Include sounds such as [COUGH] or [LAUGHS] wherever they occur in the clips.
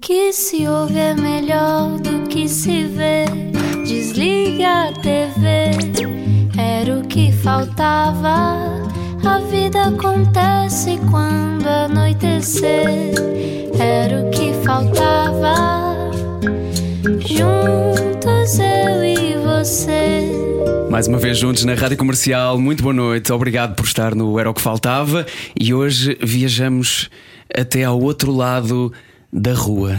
Que se ouve é melhor do que se vê. Desliga a TV, era o que faltava. A vida acontece quando anoitecer, era o que faltava. Juntos eu e você. Mais uma vez juntos na Rádio Comercial, muito boa noite, obrigado por estar no Era o que Faltava e hoje viajamos até ao outro lado da rua.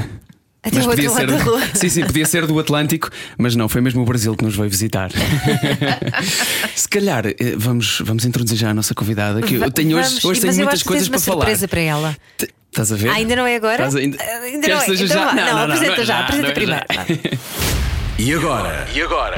Até outro lado da rua. Sim, sim, podia ser do Atlântico, mas não, foi mesmo o Brasil que nos veio visitar. [LAUGHS] Se calhar eh, vamos, vamos introduzir já a nossa convidada, que eu tenho hoje, Vamos, hoje tenho mas eu muitas coisas tens para uma falar. surpresa para ela. Te- Estás a ver? Ah, ainda não é agora? Estás ainda... Ah, Ainda Queres não é. Então já? vá. Não, apresenta é já, apresenta não é primeiro. já. [LAUGHS] E agora? E agora?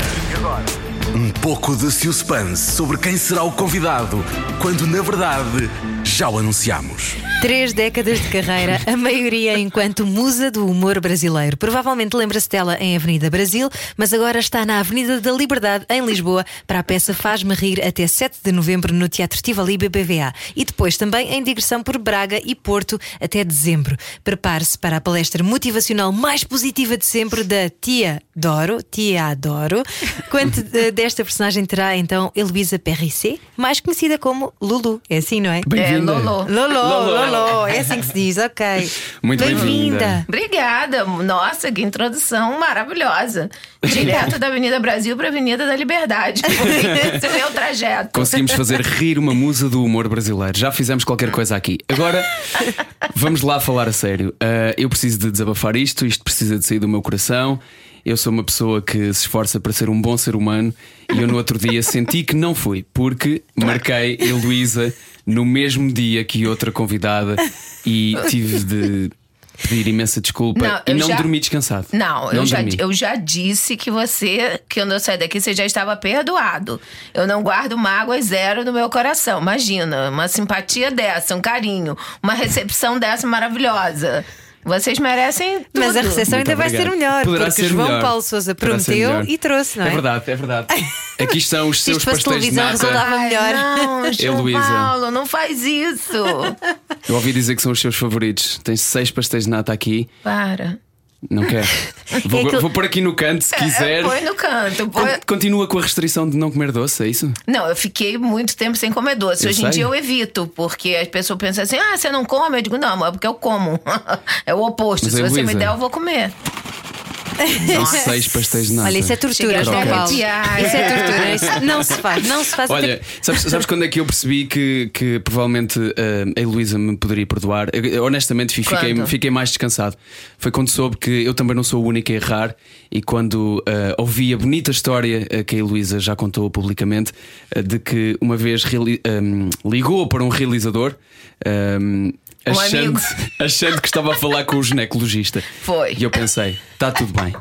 Um pouco de suspense sobre quem será o convidado, quando na verdade já o anunciamos. Três décadas de carreira, a maioria enquanto musa do humor brasileiro. Provavelmente lembra-se dela em Avenida Brasil, mas agora está na Avenida da Liberdade, em Lisboa, para a peça Faz-me Rir até 7 de novembro no Teatro Tivoli BBVA. E depois também em digressão por Braga e Porto até dezembro. Prepare-se para a palestra motivacional mais positiva de sempre da Tia Doro, Tia Adoro. Quanto eh, desta personagem terá então Heloísa Perricet, mais conhecida como Lulu. É assim, não é? Bem-vinda. Lolo. Lolo, Lolo, é assim que se diz, ok. [LAUGHS] Muito bem-vinda. Obrigada. Nossa, que introdução maravilhosa. Direto da Avenida Brasil para a Avenida da Liberdade. [LAUGHS] Esse é o meu trajeto. Conseguimos fazer rir uma musa do humor brasileiro. Já fizemos qualquer coisa aqui. Agora, vamos lá falar a sério. Ah, eu preciso de desabafar isto, isto precisa de sair do meu coração. Eu sou uma pessoa que se esforça para ser um bom ser humano e eu no outro dia senti que não fui, porque marquei a Heloísa no mesmo dia que outra convidada e tive de pedir imensa desculpa Não, e não já- dormi descansado. Não, eu, já, eu já disse que você, que quando eu saí daqui, você já estava perdoado. Eu não guardo mágoa zero no meu coração. Imagina, uma simpatia dessa, um carinho, uma recepção dessa maravilhosa. Vocês merecem tudo. Mas a recepção Muito ainda vai obrigado. ser melhor, Poderá porque ser João melhor. Paulo Souza prometeu e trouxe, não é? É verdade, é verdade. [LAUGHS] Aqui estão os Se seus pastéis de televisão, nata. resultava Ai, melhor. Não, [LAUGHS] João. Paulo, não faz isso. Eu ouvi dizer que são os seus favoritos. Tens seis pastéis de nata aqui. Para. Não quer? [LAUGHS] Vou, É vou pôr aqui no canto se quiser. É, põe no canto. põe- Con- Continua com a restrição de não comer doce, é isso? Não, eu fiquei muito tempo sem comer doce. Eu Hoje em sei. dia eu evito, porque as pessoas pensam assim: ah, você não come? Eu digo, não, é porque eu como. [LAUGHS] é o oposto. Mas, Se você me der, eu vou comer. [LAUGHS] São seis pastéis de nata. Olha, isso é tortura, Cheguei João Paulo. Isso é tortura. Isso [LAUGHS] não se faz, não se faz. Olha, sabes, sabes quando é que eu percebi que, que provavelmente eh, a Heloísa me poderia perdoar? Eu, honestamente, fi- fiquei, Quando? fiquei mais descansado. Foi quando soube que eu também não sou o único a errar e quando eh, ouvi a bonita história eh, que a Heloísa já contou publicamente de que uma vez ehm, ligou para um realizador. ehm, Um achando, amigo. [LAUGHS] achando que estava a falar com o ginecologista. Foi. E eu pensei, está tudo bem.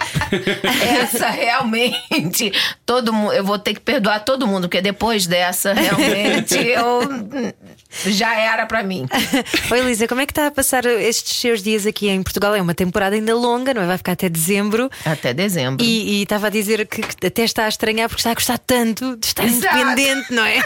[LAUGHS] Essa realmente, todo mundo, eu vou ter que perdoar todo mundo, porque depois dessa, realmente, [LAUGHS] eu já era pra mim. Oi, Elisa, como é que está a passar estes seus dias aqui em Portugal? É uma temporada ainda longa, não é? Vai ficar até dezembro. Até dezembro. E e estava a dizer que, que até está a estranhar porque está a gostar tanto de estar Exato. independente, não é?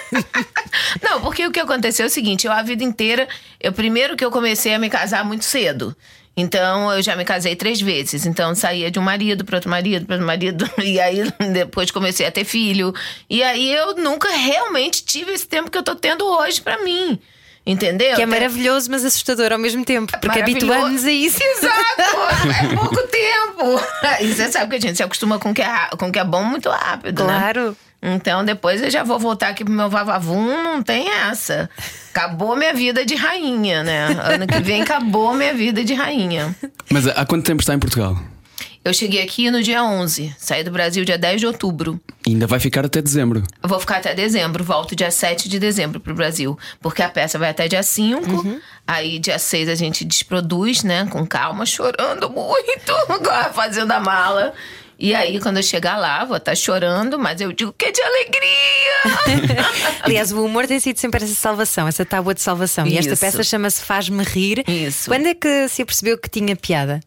Não, porque o que aconteceu é o seguinte: eu a vida inteira, eu primeiro que eu comecei a me casar muito cedo. Então eu já me casei três vezes. Então saía de um marido para outro marido, para outro marido. [LAUGHS] E aí depois comecei a ter filho. E aí eu nunca realmente tive esse tempo que eu tô tendo hoje pra mim. Entendeu? Que é maravilhoso, mas assustador ao mesmo tempo, porque Maravilhoso. habituamos a isso. [LAUGHS] Exato! É pouco tempo. [LAUGHS] E você sabe que a gente se acostuma com o que é, com o que é bom muito rápido, né? Então depois eu já vou voltar aqui pro meu vavavum, não tem essa. Acabou minha vida de rainha, né? Ano que vem acabou minha vida de rainha. Mas há quanto tempo está em Portugal? Eu cheguei aqui no dia 11, saí do Brasil dia 10 de outubro. Ainda vai ficar até dezembro. Eu vou ficar até dezembro, volto dia 7 de dezembro pro Brasil. Porque a peça vai até dia 5. Aí dia 6 a gente desproduz, né? Com calma, chorando muito, [LAUGHS] agora fazendo a mala. E aí, quando eu chegar lá, vou estar chorando, mas eu digo que é de alegria. [LAUGHS] Aliás, o humor tem sido sempre essa salvação, essa tábua de salvação. E esta Isso. peça chama-se Faz-me Rir. Isso. Quando é que se apercebeu que tinha piada?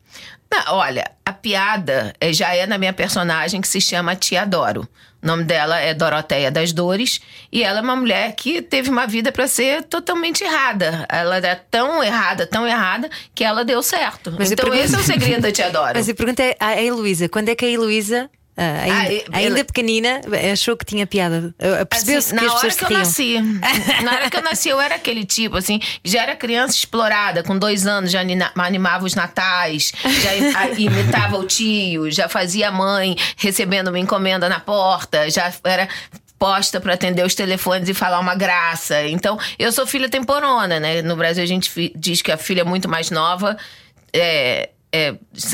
Não, olha, a piada eh, já é na minha personagem que se chama Tia Doro. O nome dela é Doroteia das Dores e ela é uma mulher que teve uma vida para ser totalmente errada. Ela era tão errada, tão errada que ela deu certo. Mas então pergunto- esse é o segredo da Tia Doro. [LAUGHS] Mas a pergunta é à Heloísa: quando é que a Heloísa, ah, ainda, Ah, ainda ela- pequenina, achou que tinha piada? Ah, Percebeu-se Assim, que na hora que eu riam? nasci. Na hora que eu nasci, eu era aquele tipo, assim, já era criança explorada, com dois anos, já animava os natais, já imitava o tio, já fazia a mãe recebendo uma encomenda na porta, já era posta para atender os telefones e falar uma graça. Então, eu sou filha temporona, né? No Brasil a gente diz que a filha muito mais nova é, é,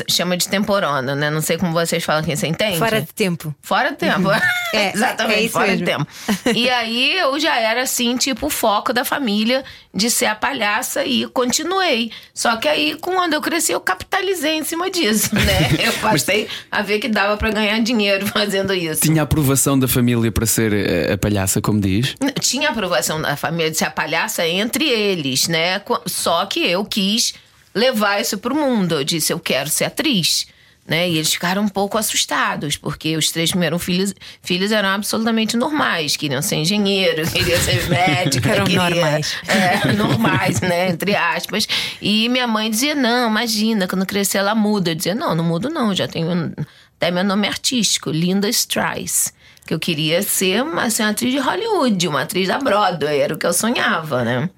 chama de temporona, né? Não sei como vocês falam aqui, você entende? Fora de tempo. Fora do tempo. [LAUGHS] É, Exatamente, é isso fora mesmo. do tempo. [LAUGHS] E aí eu já era assim, tipo, o foco da família de ser a palhaça e continuei. Só que aí, quando eu cresci, eu capitalizei em cima disso, [LAUGHS] né? Eu passei a ver que dava pra ganhar dinheiro fazendo isso. Tinha a aprovação da família para ser eh, a palhaça, como diz. Tinha aprovação da família de ser a palhaça entre eles, né? Só que eu quis levar isso pro mundo. Eu disse, eu quero ser atriz. Né? E eles ficaram um pouco assustados, porque os três primeiros filhos, filhos eram absolutamente normais, queriam ser engenheiro, queriam ser [LAUGHS] médica, Eram queria- normais. [LAUGHS] É, normais, né? Entre aspas. E minha mãe dizia: não, imagina, quando crescer ela muda. Eu dizia: não, não mudo, não, já tenho até meu nome artístico, Linda Strice. Que eu queria ser uma, ser uma atriz de Hollywood, uma atriz da Broadway, era o que eu sonhava, né?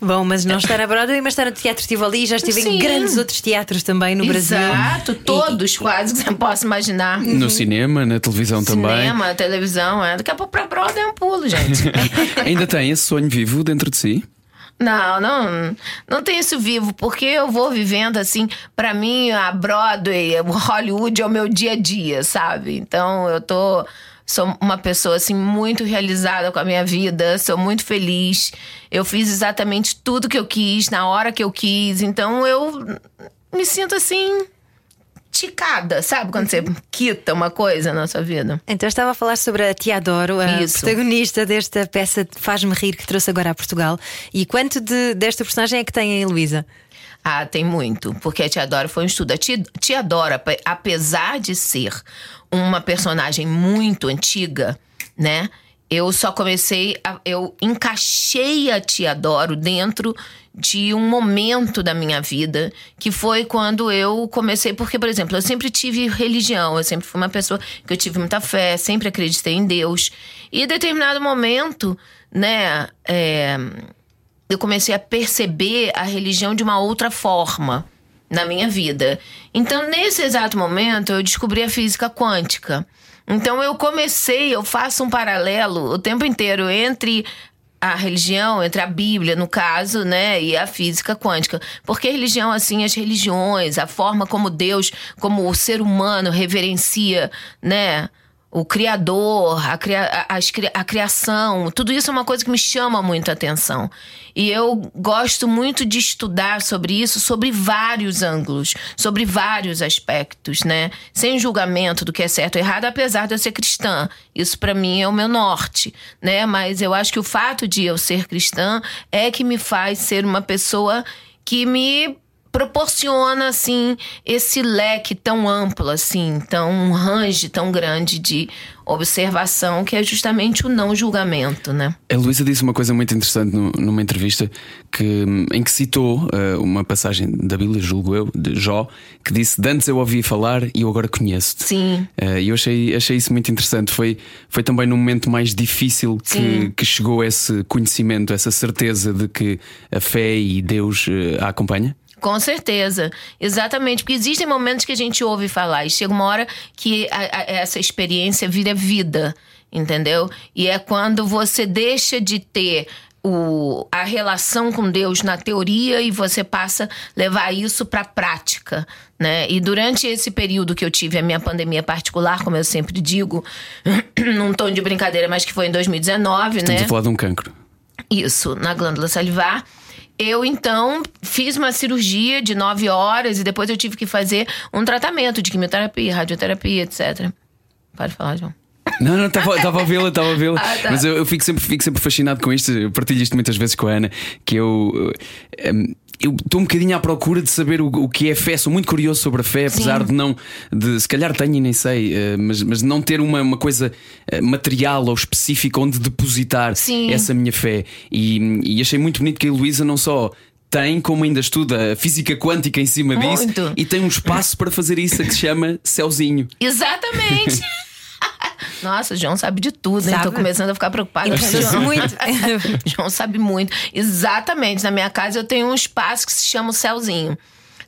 Bom, mas não está na Broadway, mas está no Teatro Tivoli e já estive em Sim. grandes outros teatros também no Brasil. Exato, todos quase que você possa imaginar. No cinema, na televisão também. Cinema, televisão, é. Daqui a pouco pra Broadway é um pulo, gente. [LAUGHS] Ainda tem esse sonho vivo dentro de si? Não, não, não tem isso vivo, porque eu vou vivendo assim, pra mim a Broadway, o Hollywood é o meu dia a dia, sabe? Então eu tô sou uma pessoa assim muito realizada com a minha vida, sou muito feliz. Eu fiz exatamente tudo que eu quis na hora que eu quis, então eu me sinto assim ticada, sabe quando você quita uma coisa na sua vida? Então estava a falar sobre a Tia Adoro, a Isso. protagonista desta peça Faz-me Rir que trouxe agora a Portugal. E quanto de- desta personagem é que tem a Heloísa? Ah, tem muito. Porque a Tia Dora foi um estudo. A ape- apesar de ser uma personagem muito antiga, né? Eu só comecei. A, eu encaixei a Tia Doro dentro de um momento da minha vida que foi quando eu comecei. Porque, por exemplo, eu sempre tive religião, eu sempre fui uma pessoa que eu tive muita fé, sempre acreditei em Deus. E em determinado momento, né? é, eu comecei a perceber a religião de uma outra forma na minha vida. Então, nesse exato momento, eu descobri a física quântica. Então, eu comecei, eu faço um paralelo o tempo inteiro entre a religião, entre a Bíblia, no caso, né, e a física quântica. Porque religião, assim, as religiões, a forma como Deus, como o ser humano reverencia, né, o criador, a, cria, a, a criação, tudo isso é uma coisa que me chama muito a atenção. E eu gosto muito de estudar sobre isso, sobre vários ângulos, sobre vários aspectos, né? Sem julgamento do que é certo ou errado, apesar de eu ser cristã. Isso para mim é o meu norte, né? Mas eu acho que o fato de eu ser cristã é que me faz ser uma pessoa que me proporciona assim esse leque tão amplo assim, tão um range tão grande de observação que é justamente o não julgamento, né? A Luísa disse uma coisa muito interessante numa entrevista que, em que citou eh, uma passagem da Bíblia, julgo eu, de Jó, que disse: De antes eu ouvi falar e eu agora conheço-te. Sim. Eh, E eu achei, achei isso muito interessante. Foi, foi também num momento mais difícil que, Sim. que chegou esse conhecimento, essa certeza de que a fé e Deus eh, a acompanha. Com certeza, exatamente, porque existem momentos que a gente ouve falar e chega uma hora que a- a- essa experiência vira vida, entendeu? E é quando você deixa de ter o, a relação com Deus na teoria e você passa a levar isso para a prática, né? E durante esse período que eu tive a minha pandemia particular, como eu sempre digo, [CLEARS THROAT] num tom de brincadeira, mas que foi em 2019, Estamos né? a falar de um cancro. Isso, na glândula salivar. Eu então fiz uma cirurgia de nove horas e depois eu tive que fazer um tratamento de quimioterapia, radioterapia, etc. Pode falar, João. Não, não, estava a vê-la, estava a vê-la. Ah, tá. Mas eu, eu fico, sempre, fico sempre fascinado com isto. Eu partilho isto muitas vezes com a Ana. Que eu. eh, eu estou um bocadinho à procura de saber o, o, que é fé. Sou muito curioso sobre a fé, apesar Sim. de não. De, se calhar tenho e nem sei, uh, mas, mas não ter uma, uma coisa uh, material ou específica onde depositar Sim. essa minha fé. E, e achei muito bonito que a Luísa não só tem, como ainda estuda física quântica em cima Muito. disso, e tem um espaço para fazer isso que se chama Céuzinho. Exatamente! [LAUGHS] Nossa, o João sabe de tudo, sabe? hein? Tô começando a ficar preocupada. João. muito. [LAUGHS] João sabe muito. Exatamente. Na minha casa eu tenho um espaço que se chama o Céuzinho.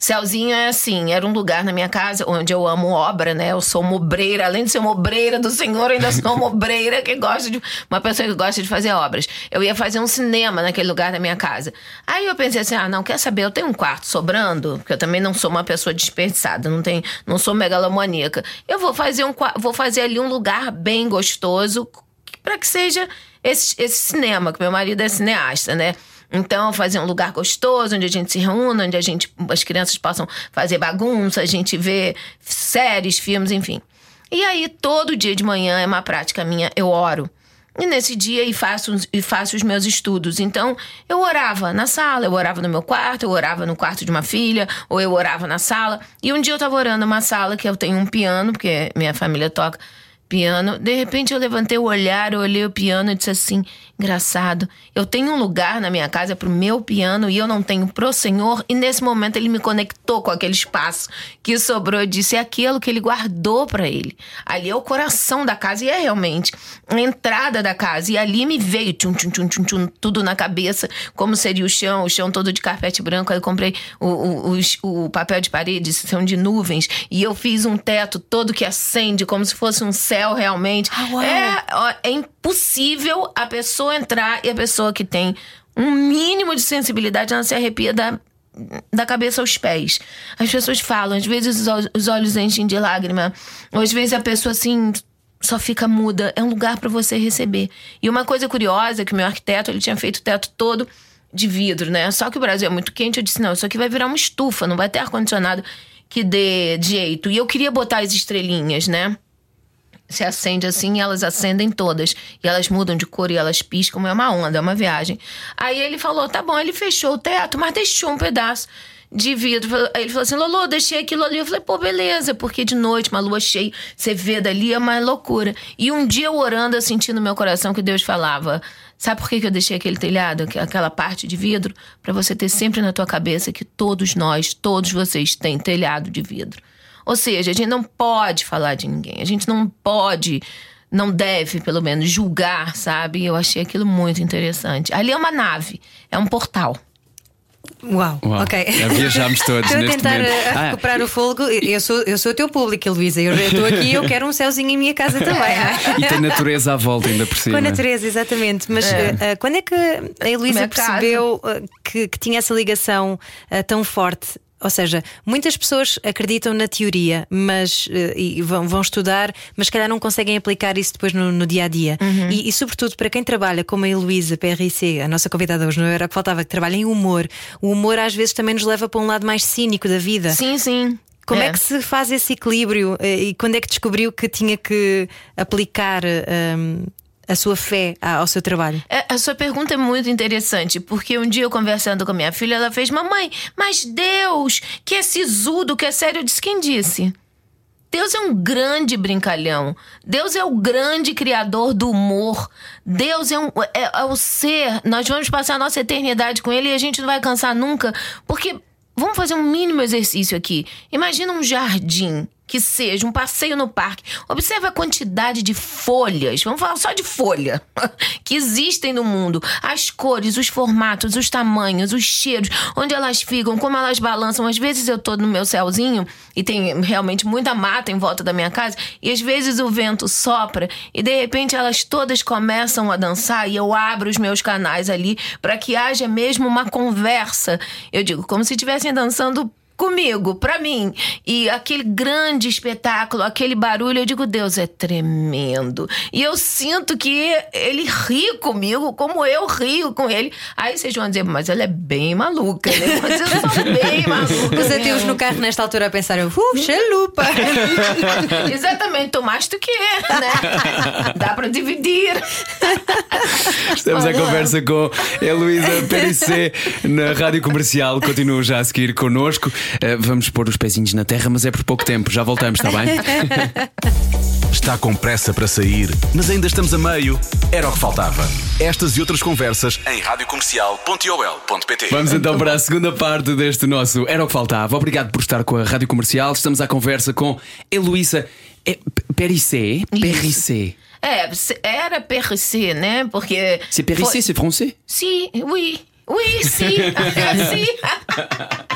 Celzinho é assim, era um lugar na minha casa onde eu amo obra, né? Eu sou uma obreira, além de ser uma obreira do Senhor, ainda [LAUGHS] sou uma obreira que gosta de. Uma pessoa que gosta de fazer obras. Eu ia fazer um cinema naquele lugar da minha casa. Aí eu pensei assim: ah, não, quer saber? Eu tenho um quarto sobrando, porque eu também não sou uma pessoa desperdiçada, não, tem, não sou megalomaníaca. Eu vou fazer, um, vou fazer ali um lugar bem gostoso para que seja esse, esse cinema, que meu marido é cineasta, né? Então, fazer um lugar gostoso, onde a gente se reúna, onde a gente, as crianças possam fazer bagunça, a gente vê séries, filmes, enfim. E aí, todo dia de manhã é uma prática minha, eu oro. E nesse dia e faço, e faço os meus estudos. Então, eu orava na sala, eu orava no meu quarto, eu orava no quarto de uma filha, ou eu orava na sala. E um dia eu estava orando numa sala que eu tenho um piano, porque minha família toca piano. De repente eu levantei o olhar, olhei o piano e disse assim: engraçado, eu tenho um lugar na minha casa pro meu piano e eu não tenho pro Senhor. E nesse momento ele me conectou com aquele espaço que sobrou. Eu disse: é aquilo que ele guardou para ele. Ali é o coração da casa e é realmente a entrada da casa. E ali me veio tchum, tchum, tchum, tchum, tchum, tudo na cabeça, como seria o chão, o chão todo de carpete branco. Aí eu comprei o, o, o, o papel de parede, são de nuvens, e eu fiz um teto todo que acende, como se fosse um céu céu, realmente. Ah, é, é impossível a pessoa entrar e a pessoa que tem um mínimo de sensibilidade, ela se arrepia da, da cabeça aos pés. As pessoas falam, às vezes os olhos enchem de lágrima, ou às vezes a pessoa assim só fica muda. É um lugar para você receber. E uma coisa curiosa é que o meu arquiteto ele tinha feito o teto todo de vidro, né? Só que o Brasil é muito quente. Eu disse: não, isso aqui vai virar uma estufa, não vai ter ar-condicionado que dê jeito. E eu queria botar as estrelinhas, né? Se acende assim elas acendem todas. E elas mudam de cor e elas piscam. É uma onda, é uma viagem. Aí ele falou: tá bom, ele fechou o teto, mas deixou um pedaço de vidro. Aí ele falou assim: Lolo, deixei aquilo ali. Eu falei: pô, beleza, porque de noite, uma lua cheia, você vê dali, é uma loucura. E um dia eu orando, eu senti no meu coração que Deus falava: sabe por que eu deixei aquele telhado, aquela parte de vidro? para você ter sempre na tua cabeça que todos nós, todos vocês têm telhado de vidro. Ou seja, a gente não pode falar de ninguém, a gente não pode, não deve, pelo menos, julgar, sabe? Eu achei aquilo muito interessante. Ali é uma nave, é um portal. Uau, Uau, ok. Já viajámos todos. [LAUGHS] Estou a tentar momento. Eh, ah. recuperar ah. o fogo. Eu sou, eu sou o teu público, Luísa. Eu estou aqui eu quero um céuzinho em minha casa [LAUGHS] também. e tem natureza à volta, ainda por cima. Com a natureza, exatamente. Mas é. uh, quando é que a Luísa percebeu que, que, tinha essa ligação uh, tão forte ou seja, muitas pessoas acreditam na teoria, mas uh, e vão, vão, estudar, mas se calhar não conseguem aplicar isso depois no, no dia a dia. Uhum. E, e, sobretudo, para quem trabalha como a Heloísa PRC, a nossa convidada hoje, não era que faltava, que trabalha em humor, o humor às vezes também nos leva para um lado mais cínico da vida. Sim, sim. Como é. é. que se faz esse equilíbrio eh, e quando é que descobriu que tinha que aplicar um, a sua fé ao seu trabalho? É, a sua pergunta é muito interessante, porque um dia eu conversando com a minha filha, ela fez: Mamãe, mas Deus, que é sisudo, que é sério, eu disse: Quem disse? Deus é um grande brincalhão. Deus é o grande criador do humor. Deus é, um, é, é, o ser. Nós vamos passar a nossa eternidade com Ele e a gente não vai cansar nunca. Porque, vamos fazer um mínimo exercício aqui. Imagina um jardim que seja um passeio no parque. Observe a quantidade de folhas, vamos falar só de folha, [LAUGHS] que existem no mundo. As cores, os formatos, os tamanhos, os cheiros, onde elas ficam, como elas balançam. Às vezes eu tô no meu céuzinho e tem realmente muita mata em volta da minha casa, e às vezes o vento sopra e de repente elas todas começam a dançar e eu abro os meus canais ali para que haja mesmo uma conversa. Eu digo, como se estivessem dançando comigo, pra mim. E aquele grande espetáculo, aquele barulho, eu digo, Deus é tremendo. E eu sinto que ele ri comigo como eu rio com ele. Aí vocês vão dizer, mas ela é bem maluca, né? Vocês são [LAUGHS] bem malucos. Os ateus no carro nesta altura a pensar, uh, chalupa. [LAUGHS] Exatamente, tô mais do que, né? Dá pra dividir. Estamos à conversa com Heloísa Perissé na Rádio Comercial. Continuam já a seguir connosco. Eh, vamos pôr os pezinhos na terra, mas é por pouco tempo. Já voltamos, está bem? [LAUGHS] Está com pressa para sair, mas ainda estamos a meio? Era o que faltava. Estas e outras conversas em radiocomercial.ol.pt Vamos então para a segunda parte deste nosso Era o que Faltava. Obrigado por estar com a Rádio Comercial. Estamos à conversa com Heloísa é, Perissé. Perissé. É, era PRC, né? Porque. C'est Perissé, foi- c'est français? Sim, oui. Oui, sim. [LAUGHS] sim. [LAUGHS]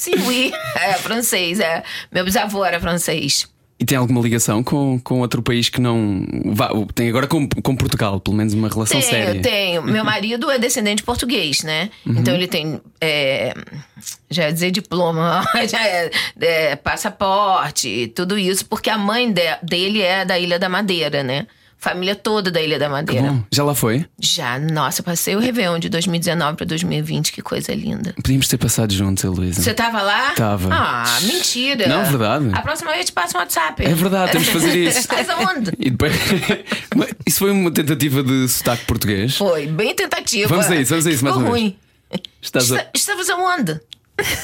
sim, oui. É francês, é. Meu bisavô era francês. E tem alguma ligação com, com outro país que não. Vá, tem agora com, com Portugal, pelo menos uma relação Tenho, séria. tenho. Meu marido é descendente português, né? Então ele tem. é, já ia dizer diploma, [LAUGHS] já é, é, passaporte, tudo isso, porque a mãe de- dele é da Ilha da Madeira, né? Família toda da Ilha da Madeira. Bom, já lá foi? Já, nossa, passei o Réveillon de 2019 para 2020, que coisa linda. Podíamos ter passado juntos, Heloísa. Você tava lá? Tava. Ah, mentira. Não, verdade. A próxima vez te passa um WhatsApp. É verdade, temos que fazer [LAUGHS] isso. Estás aonde? E depois. [LAUGHS] Isso foi uma tentativa de sotaque português? Foi, bem tentativa. Vamos a isso, vamos a isso mais Ficou vez. ruim. Estás a- Estavas aonde?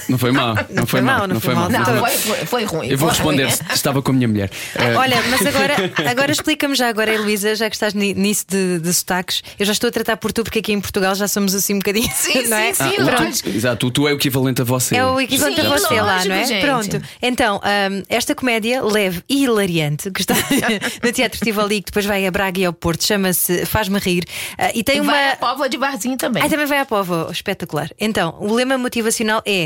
Não foi mal. Não, foi mal, não foi mal. Não, Então- foi, foi, foi ruim. Eu vou foi responder. ruim. Estava com a minha mulher. Eh, Olha, mas agora, [LAUGHS] agora explica-me já agora, Heloísa, já que estás ni- nisso de, de sotaques, eu já estou a tratar por tu, porque aqui em Portugal já somos assim um bocadinho. Sim, [LAUGHS] não é? sim, sim, ah, tu- exato, o tu é o equivalente a você. É o equivalente Sim, a você lá, não é? gente. Pronto. Então, hum, esta comédia leve e hilariante que está [LAUGHS] no Teatro Tivoli, que depois vai a Braga e ao Porto, chama-se Faz-me Rir. Ah, e tem uma. Vai a Póvoa de Barzinho também. Ah, também vai à Povo, espetacular. Então, o lema motivacional é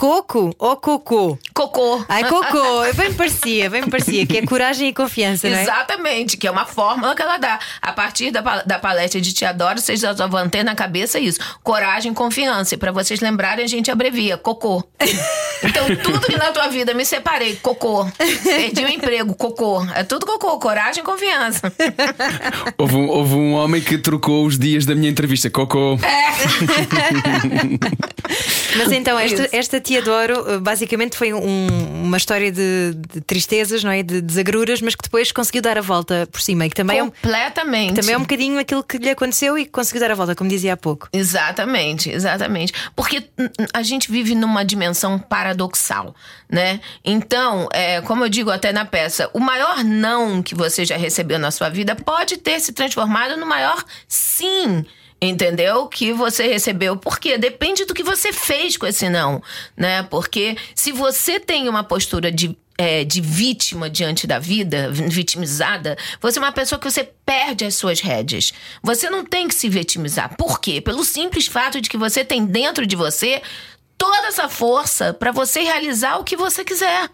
Coco ou Cocô? Cocô. Ai, Cocô, bem me parecia, bem me parecia, que é coragem e confiança, não é? Exatamente, que é uma fórmula que ela dá. A partir da, da palestra de Te Adoro, vocês já vão ter na cabeça isso. Coragem, confiança. E pra vocês lembrarem, a gente abrevia. Cocô. [LAUGHS] Então, tudo que na tua vida me separei, cocô. Perdi o emprego, cocô. É tudo cocô. Coragem, confiança. Houve, um, houve um homem que trocou os dias da minha entrevista. Cocô. [LAUGHS] Mas então, esta, esta Te Adoro, eh, basicamente foi um- uma história de, de tristezas, não é? De desagruras, mas que depois conseguiu dar a volta por cima e que também é um, Completamente. também é um bocadinho aquilo que lhe aconteceu e que conseguiu dar a volta, como dizia há pouco. Exatamente, exatamente. Porque a gente vive numa dimensão paradoxal, né? Então, é, como eu digo até na peça, o maior não que você já recebeu na sua vida pode ter se transformado no maior sim. Entendeu? Que você recebeu. Porque depende do que você fez com esse não, né? Porque se você tem uma postura de é, de vítima diante da vida, vitimizada, você é uma pessoa que você perde as suas rédeas. Você não tem que se vitimizar. Por quê? Pelo simples fato de que você tem dentro de você toda essa força para você realizar o que você quiser.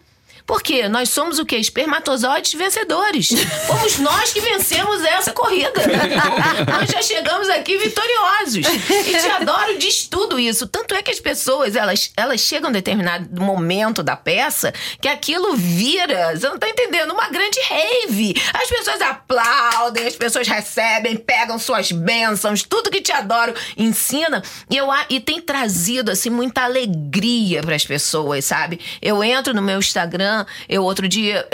Porque nós somos o quê? Espermatozoides vencedores. Fomos nós que vencemos essa corrida. [LAUGHS] nós já chegamos aqui vitoriosos. E te adoro diz tudo isso. Tanto é que as pessoas, elas, elas chegam a um determinado momento da peça que aquilo vira, você não tá entendendo, uma grande rave. As pessoas aplaudem, as pessoas recebem, pegam suas bênçãos, tudo que te adoro ensina. E, eu, e tem trazido, assim, muita alegria para as pessoas, sabe? Eu entro no meu Instagram, eu outro dia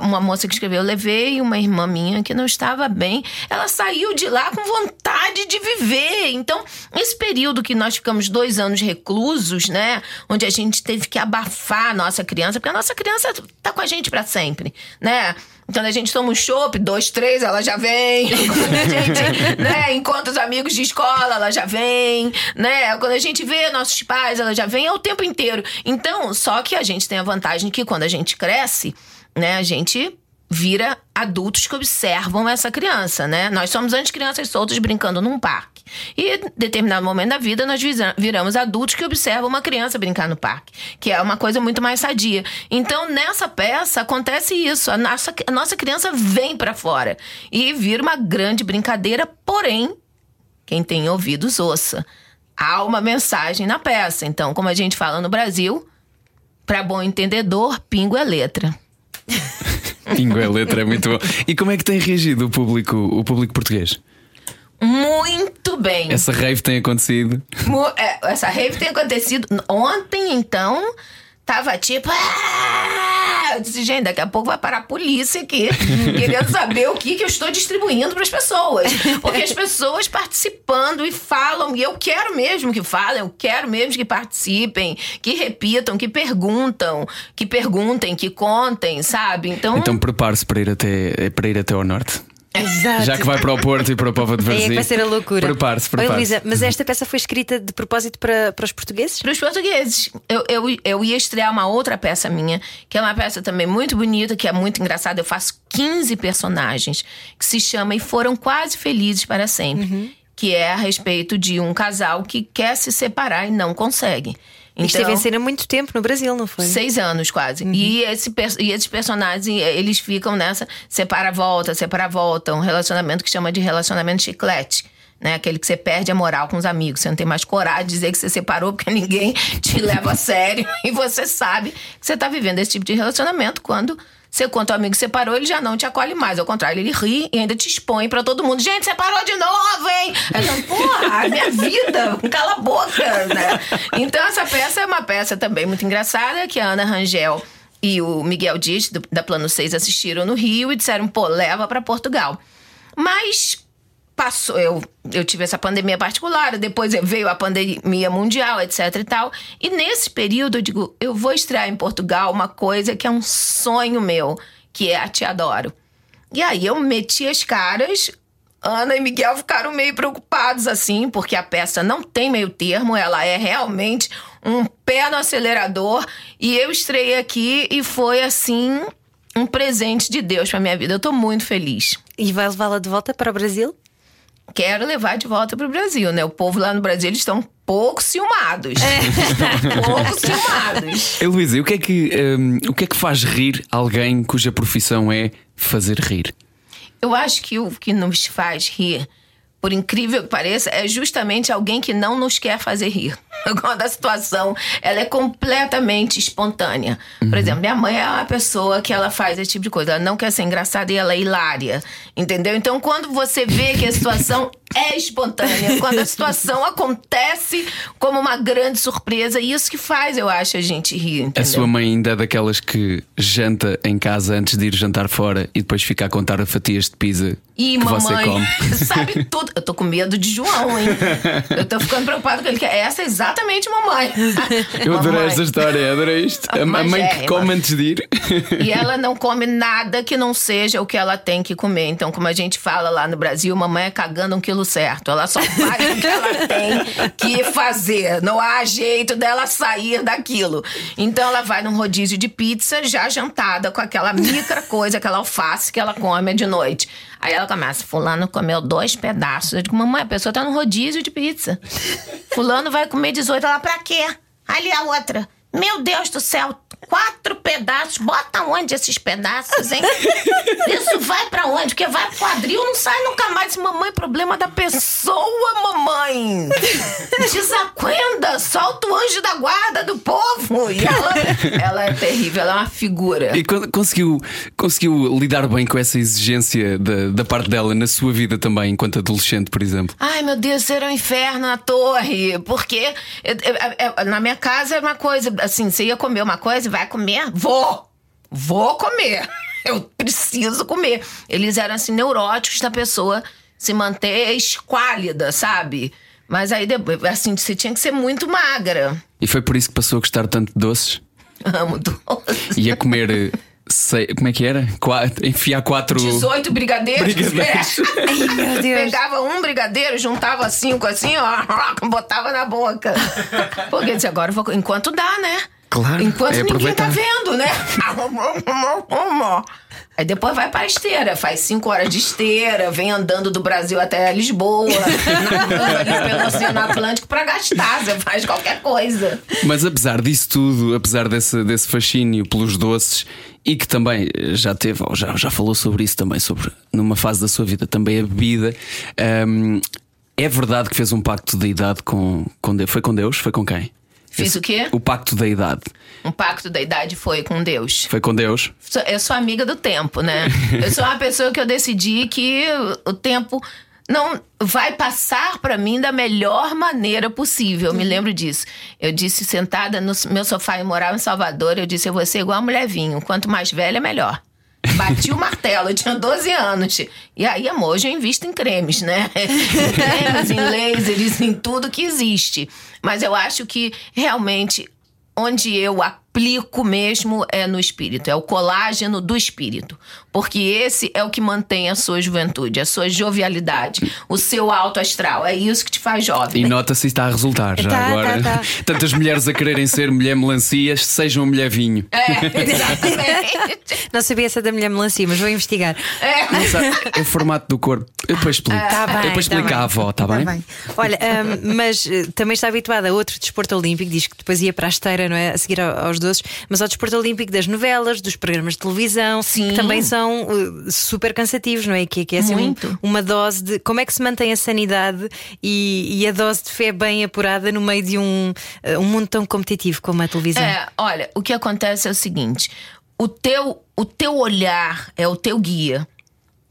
uma moça que escreveu: eu levei uma irmã minha que não estava bem, ela saiu de lá com vontade de viver. Então, esse período que nós ficamos dois anos reclusos, né? Onde a gente teve que abafar a nossa criança, porque a nossa criança tá com a gente para sempre, né? Quando a gente toma um chopp, dois, três, ela já vem. [LAUGHS] Quando a gente né, encontra os amigos de escola, ela já vem. Né? Quando a gente vê nossos pais, ela já vem. É o tempo inteiro. Então, só que a gente tem a vantagem que quando a gente cresce, né, a gente vira adultos que observam essa criança, né? Nós somos antes crianças soltas brincando num parque. E em determinado momento da vida nós viramos adultos que observam uma criança brincar no parque, que é uma coisa muito mais sadia. Então, nessa peça acontece isso, a nossa, a nossa criança vem pra fora e vira uma grande brincadeira, porém, quem tem ouvidos ouça. Há uma mensagem na peça. Então, como a gente fala no Brasil, Pra bom entendedor, pingo é letra. [LAUGHS] Pingo é letra, é muito bom. E como é que tem reagido o público, o público português? Muito bem. Essa rave tem acontecido? É, Essa rave tem acontecido ontem, então. Tava tipo. "Ah!" Eu disse, gente, daqui a pouco vai parar a polícia aqui, [LAUGHS] querendo saber o que, que eu estou distribuindo para as pessoas. Porque as pessoas participando e falam, e eu quero mesmo que falem, eu quero mesmo que participem, que repitam, que perguntam, que perguntem, que contem, sabe? Então, Então prepare-se para, ir até- para ir até ao norte. Exato. Já que vai para o Porto e para o Pova de é Varzim. que vai ser a loucura. Prepare-se, Oi, prepare-se. Luísa, mas esta peça foi escrita de propósito para, para os portugueses? Para os portugueses. Eu, eu, eu ia estrear uma outra peça minha, que é uma peça também muito bonita, que é muito engraçada. Eu faço 15 personagens, que se chama E Foram Quase Felizes para Sempre. Que é a respeito de um casal que quer se separar e não consegue. Então, teve em cena há muito tempo no Brasil, não foi? Seis anos quase. E, esse, e esses personagens, eles ficam nessa separa-volta, separa-volta. Um relacionamento que chama de relacionamento chiclete. Né? Aquele que você perde a moral com os amigos. Você não tem mais coragem de dizer que você separou porque [LAUGHS] ninguém te leva a sério. [LAUGHS] E você sabe que você tá vivendo esse tipo de relacionamento quando você conta o amigo que separou, ele já não te acolhe mais. Ao contrário, ele ri e ainda te expõe pra todo mundo. Gente, separou de novo, hein? Porra, minha vida, cala a boca, né? Então, essa peça é uma peça também muito engraçada, que a Ana Rangel e o Miguel Dias, do- da Plano 6, assistiram no Rio e disseram, pô, leva pra Portugal. Mas passou, eu, eu tive essa pandemia particular, depois veio a pandemia mundial, etc e tal. E nesse período eu digo, eu vou estrear em Portugal uma coisa que é um sonho meu, que é a Te Adoro. E aí eu meti as caras, Ana e Miguel ficaram meio preocupados assim, porque a peça não tem meio termo, ela é realmente um pé no acelerador. E eu estreiei aqui e foi assim um presente de Deus pra minha vida. Eu tô muito feliz E vai levá-la de volta para o Brasil? quero levar de volta pro Brasil, né? O povo lá no Brasil, eles estão um pouco ciumados. Estão um pouco ciumados. [LAUGHS] Luísa, e o que, é que, hum, o que é que faz rir alguém cuja profissão é fazer rir? Eu acho que o que nos faz rir, por incrível que pareça, é justamente alguém que não nos quer fazer rir. [LAUGHS] Quando a situação ela é completamente espontânea. Por exemplo, minha mãe é uma pessoa que ela faz esse tipo de coisa. Ela não quer ser engraçada e ela é hilária. Entendeu? Então, quando você vê que a situação [LAUGHS] é espontânea, quando a situação acontece como uma grande surpresa, isso que faz, eu acho, a gente rir. A Entendeu? sua mãe ainda é daquelas que janta em casa antes de ir jantar fora e depois fica a contar a fatias de pizza Ih, que mamãe, [LAUGHS] sabe tudo. Eu tô com medo de João, hein? Eu tô ficando preocupado com ele, que essa é exatamente mamãe. [LAUGHS] Eu adorei Mamãe. esta história, adorei isto. A, a mãe que Magérrima. come antes de ir. E [LAUGHS] ela não come nada que não seja o que ela tem que comer. Então, como a gente fala lá no Brasil, mamãe é cagando um quilo certo. Ela só faz o que ela tem que fazer. Não há jeito dela sair daquilo. Então, ela vai num rodízio de pizza já jantada com aquela micra coisa, aquela alface que ela come de noite. Aí ela começa, fulano comeu dois pedaços. Eu digo, mamãe, a pessoa tá num rodízio de pizza. Fulano vai comer 18, ela pra quê? Ali a outra. Meu Deus do céu, quatro pedaços. Bota onde esses pedaços, hein? [LAUGHS] Isso vai pra onde? Porque vai pro quadril, não sai nunca mais. Mamãe, problema da pessoa, mamãe. [LAUGHS] Desacuenda, solta o anjo da guarda do povo. E ela, ela é terrível, ela é uma figura. E con- conseguiu, conseguiu lidar bem com essa exigência da, da parte dela na sua vida também, enquanto adolescente, por exemplo? Ai, meu Deus, ser um inferno na torre. Porque eu- eu- eu- na minha casa é uma coisa assim: você ia comer uma coisa, vai comer? Vou! Vou comer! [LAUGHS] Eu preciso comer. Eles eram assim, neuróticos da pessoa se manter esquálida, sabe? Mas aí, depois, assim, você tinha que ser muito magra. E foi por isso que passou a gostar tanto de doces? [LAUGHS] Amo doce. E a comer. Sei- como é que era? Quatro, enfiar quatro. 18 brigadeiros. Brigadeiros. É. Ai, meu Deus. Pegava um brigadeiro, juntava cinco assim, ó, [LAUGHS] botava na boca. Porque disse, agora eu vou. Enquanto dá, né? Claro, Enquanto é ninguém tá vendo, né? [LAUGHS] Aí depois vai pra esteira, faz cinco horas de esteira, vem andando do Brasil até Lisboa, [LAUGHS] nadando ali pelo Oceano Atlântico pra gastar, você faz qualquer coisa. Mas apesar disso tudo, apesar desse, desse fascínio pelos doces, e que também eh, já teve, ou já, já falou sobre isso também, sobre numa fase da sua vida também a bebida, hum, é verdade que fez um pacto de idade com, com Deus. Foi com Deus? Foi com quem? Fiz Esse- o quê? O pacto da idade. Um pacto da idade foi com Deus. Foi com Deus? Eu sou amiga do tempo, né? Eu sou uma pessoa que eu decidi que o tempo não vai passar pra mim da melhor maneira possível. Eu me lembro disso. Eu disse sentada no meu sofá e morava em Salvador, eu disse eu vou ser igual a mulher vinho, quanto mais velha melhor. Bati o martelo, eu tinha 12 anos. E aí, amor, hoje eu invisto em cremes, né? Em [LAUGHS] cremes, em lasers, em tudo que existe. Mas eu acho que realmente onde eu aplico mesmo é no espírito, é o colágeno do espírito. Porque esse é o que mantém a sua juventude, a sua jovialidade, o seu alto astral. É isso que te faz jovem. E nota-se está a resultar já Tá, agora. tá, tá. [LAUGHS] Tantas mulheres a quererem ser mulher melancias, sejam mulher vinho. É, exatamente. [LAUGHS] Não sabia essa da mulher melancia, mas vou investigar. É. Sabe, é o formato do corpo. Eu depois explico. Tá bem, eu depois tá explico bem. à avó, está Tá bem? Olha, hum, mas eh, também está habituada a outro desporto olímpico, diz que depois ia para a esteira, não é? A seguir ao- aos doces, mas ao desporto olímpico das novelas, dos programas de televisão, Sim. que também são eh, super cansativos, não é? Que, que é assim um- uma dose de como é que se mantém a sanidade e, e a dose de fé bem apurada no meio de um, eh, um mundo tão competitivo como a televisão. É, olha, o que acontece é o seguinte: o teu, o teu olhar é o teu guia.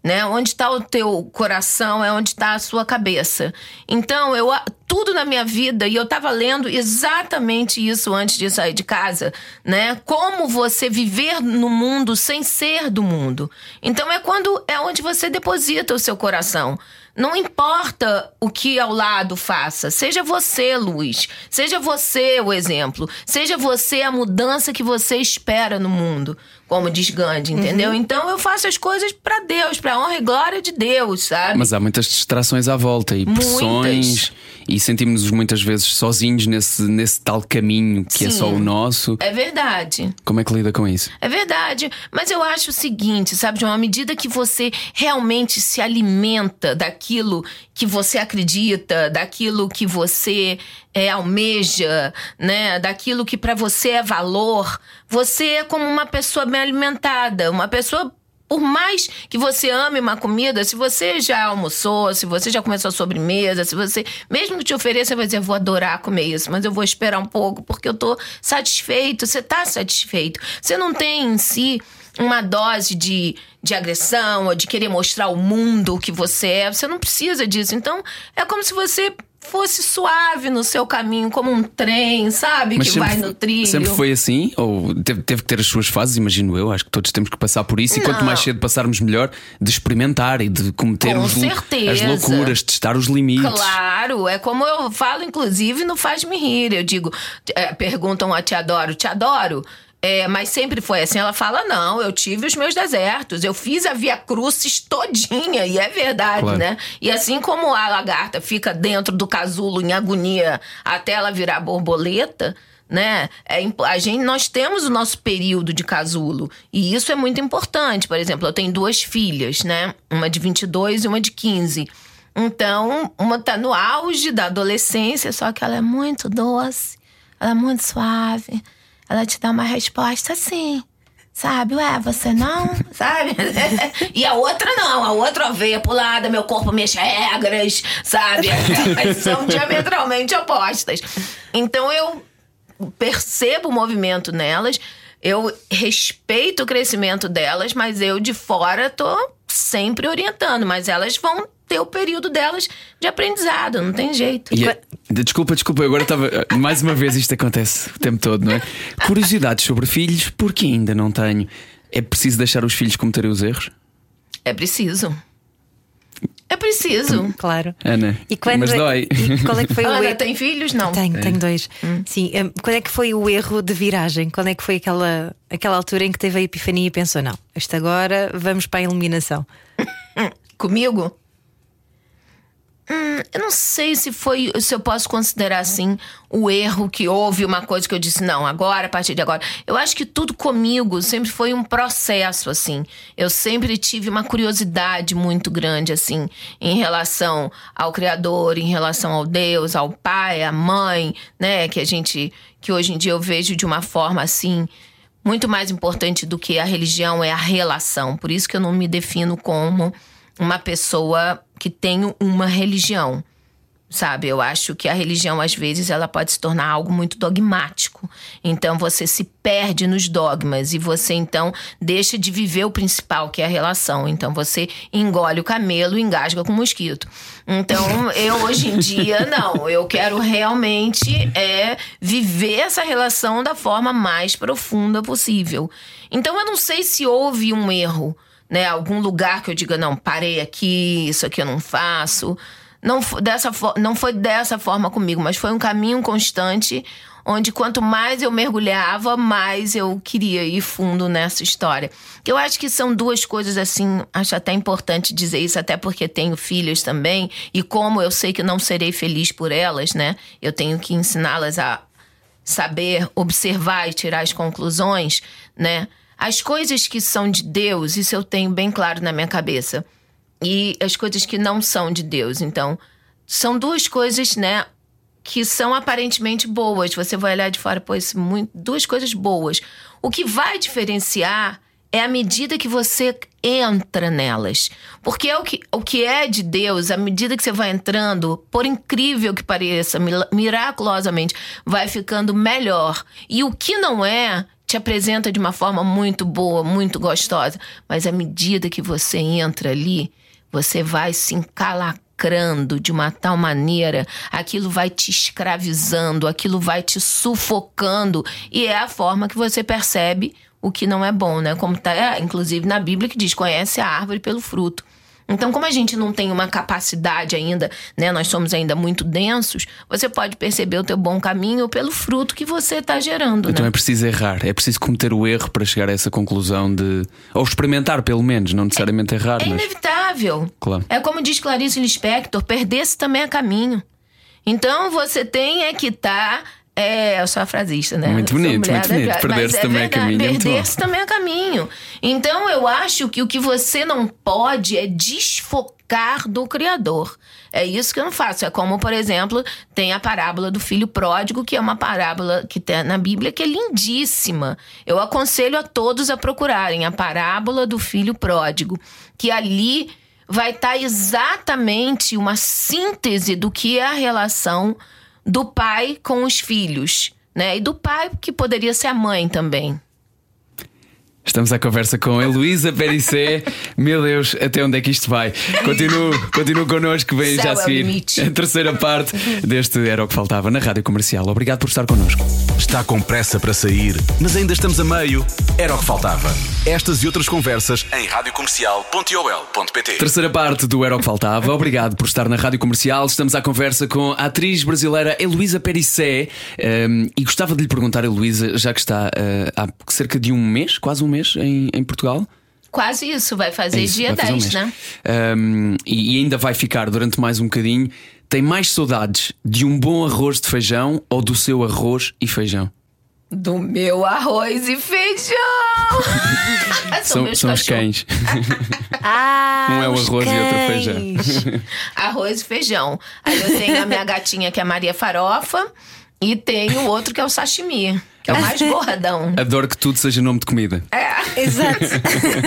Né? Onde está o teu coração é onde está a sua cabeça. Então, eu tudo na minha vida, e eu estava lendo exatamente isso antes de sair de casa, né? Como você viver no mundo sem ser do mundo. Então é quando é onde você deposita o seu coração. Não importa o que ao lado faça, seja você luz, seja você o exemplo, seja você a mudança que você espera no mundo, como diz Gandhi, entendeu? Então eu faço as coisas pra Deus, pra honra e glória de Deus, sabe? Mas há muitas distrações à volta e Muitas. pressões e sentimos-nos muitas vezes sozinhos nesse, nesse tal caminho que é Sim. só o nosso. É verdade. Como é que lida com isso? É verdade, mas eu acho o seguinte, sabe, de uma medida que você realmente se alimenta daquilo que você acredita, daquilo que você é, almeja, né, daquilo que pra você é valor, você é como uma pessoa bem alimentada, uma pessoa por mais que você ame uma comida, se você já almoçou, se você já começou a sobremesa, se você. Mesmo que te ofereça, você vai dizer, vou adorar comer isso, mas eu vou esperar um pouco, porque eu tô satisfeito. Você tá satisfeito. Você não tem em si uma dose de, de agressão ou de querer mostrar ao mundo o que você é. Você não precisa disso. Então, é como se você fosse suave no seu caminho, como um trem, sabe? que vai no trilho. sempre foi assim? Ou teve, teve que ter as suas fases, imagino eu. Acho que todos temos que passar por isso. E quanto Não. mais cedo passarmos, melhor de experimentar e de cometer Com os lu- as loucuras, testar os limites. Claro, é como eu falo, inclusive, no Faz-me Rir. Eu digo, é, perguntam a Te Adoro, Te Adoro. É, mas sempre foi assim. Ela fala: não, eu tive os meus desertos, eu fiz a Via Crucis todinha, e é verdade, Claro. né? E assim como a lagarta fica dentro do casulo em agonia até ela virar borboleta. Né? É, a gente, nós temos o nosso período de casulo. E isso é muito importante. Por exemplo, eu tenho duas filhas, né? Uma de 22 e uma de 15. Então, uma tá no auge da adolescência, só que ela é muito doce, ela é muito suave. Ela te dá uma resposta assim. Sabe, ué, você não, [LAUGHS] sabe? [LAUGHS] e a outra não, a outra veia pro lado, meu corpo, minhas regras, sabe? [LAUGHS] Elas são diametralmente opostas. Então eu percebo o movimento nelas, eu respeito o crescimento delas, mas eu de fora tô sempre orientando, mas elas vão ter o período delas de aprendizado, não tem jeito. E é- desculpa, desculpa, agora estava. Mais uma vez isto acontece o tempo todo, não é? Curiosidades sobre filhos, porque ainda não tenho. É preciso deixar os filhos cometerem os erros? É preciso. É preciso. Claro. Ana, E quando mas é- dói. E qual é que foi [LAUGHS] o Ana, erro? tem filhos? Não. Tenho, tenho dois. Sim. hum, Quando é que foi o erro de viragem? Quando é que foi aquela, aquela altura em que teve a epifania e pensou: não, isto agora vamos para a iluminação? [LAUGHS] Comigo? Hum, eu não sei se foi, se eu posso considerar assim o erro que houve, uma coisa que eu disse, não, agora, a partir de agora. Eu acho que tudo comigo sempre foi um processo, assim. Eu sempre tive uma curiosidade muito grande, assim, em relação ao Criador, em relação ao Deus, ao Pai, à Mãe, né? Que a gente, que hoje em dia eu vejo de uma forma assim. Muito mais importante do que a religião é a relação. Por isso que eu não me defino como uma pessoa que tem uma religião. sabe? Eu acho que a religião, às vezes, ela pode se tornar algo muito dogmático. Então, você se perde nos dogmas e você, então, deixa de viver o principal, que é a relação. Então, você engole o camelo e engasga com o mosquito. Então, [LAUGHS] eu, hoje em dia, não. Eu quero realmente é, viver essa relação da forma mais profunda possível. Então, eu não sei se houve um erro, né? Algum lugar que eu diga, não, parei aqui, isso aqui eu não faço não, dessa, não foi dessa forma comigo, mas foi um caminho constante onde quanto mais eu mergulhava, mais eu queria ir fundo nessa história. Eu acho que são duas coisas assim, acho até importante dizer isso, até porque tenho filhas também, e como eu sei que não serei feliz por elas, né? Eu tenho que ensiná-las a saber observar e tirar as conclusões, né? As coisas que são de Deus, isso eu tenho bem claro na minha cabeça e as coisas que não são de Deus. Então, são duas coisas, né, que são aparentemente boas. Você vai olhar de fora, pô, isso, muito, duas coisas boas. O que vai diferenciar é a medida que você entra nelas. Porque é o que, o que é de Deus, à medida que você vai entrando, por incrível que pareça, miraculosamente, vai ficando melhor. E o que não é, te apresenta de uma forma muito boa, muito gostosa. Mas à medida que você entra ali, você vai se encalacrando de uma tal maneira, aquilo vai te escravizando, aquilo vai te sufocando, e é a forma que você percebe o que não é bom, né? Como tá, é, inclusive na Bíblia que diz: conhece a árvore pelo fruto. Então, como a gente não tem uma capacidade ainda, né, nós somos ainda muito densos, você pode perceber o teu bom caminho pelo fruto que você está gerando. Então né? é preciso errar, é preciso cometer o erro para chegar a essa conclusão de. Ou experimentar, pelo menos, não necessariamente é, errar. É mas... inevitável. Claro. É como diz Clarice Lispector: perder-se também é caminho. Então você tem é que estar. Tá é, eu sou a frasista, né? Muito bonito, muito bonito. Perder-se é também é caminho. Perder-se também é caminho. Então eu acho que o que você não pode é desfocar do Criador. É isso que eu não faço. É como, por exemplo, tem a parábola do filho pródigo, que é uma parábola que tem na Bíblia que é lindíssima. Eu aconselho a todos a procurarem a parábola do filho pródigo, que ali vai estar exatamente uma síntese do que é a relação do pai com os filhos, né? E do pai que poderia ser a mãe também. Estamos à conversa com Heloísa Perissé. Meu Deus, até onde é que isto vai? Continuo, continuo connosco, vem já a é seguir a terceira parte deste Era o que Faltava na Rádio Comercial. Obrigado por estar connosco. Está com pressa para sair, mas ainda estamos a meio. Era o que faltava. Estas e outras conversas em radiocomercial.ol.pt. Terceira parte do Era o que Faltava. Obrigado por estar na Rádio Comercial. Estamos à conversa com a atriz brasileira Heloísa Perissé. Um, e gostava de lhe perguntar, Heloísa, já que está uh, há cerca de um mês, quase um mês em, em Portugal. Quase isso, vai fazer é isso, dia vai 10, um né? Um, e, e ainda vai ficar durante mais um bocadinho. Tem mais saudades de um bom arroz de feijão ou do seu arroz e feijão? Do meu arroz e feijão! [LAUGHS] são, são, são os cães. [LAUGHS] ah, um é o arroz cães. e outro feijão. [LAUGHS] arroz e feijão. Aí eu tenho a minha gatinha que é a Maria Farofa e tenho o outro que é o sashimi. Que é o mais gordão. [LAUGHS] Adoro que tudo seja nome de comida. É. Exato.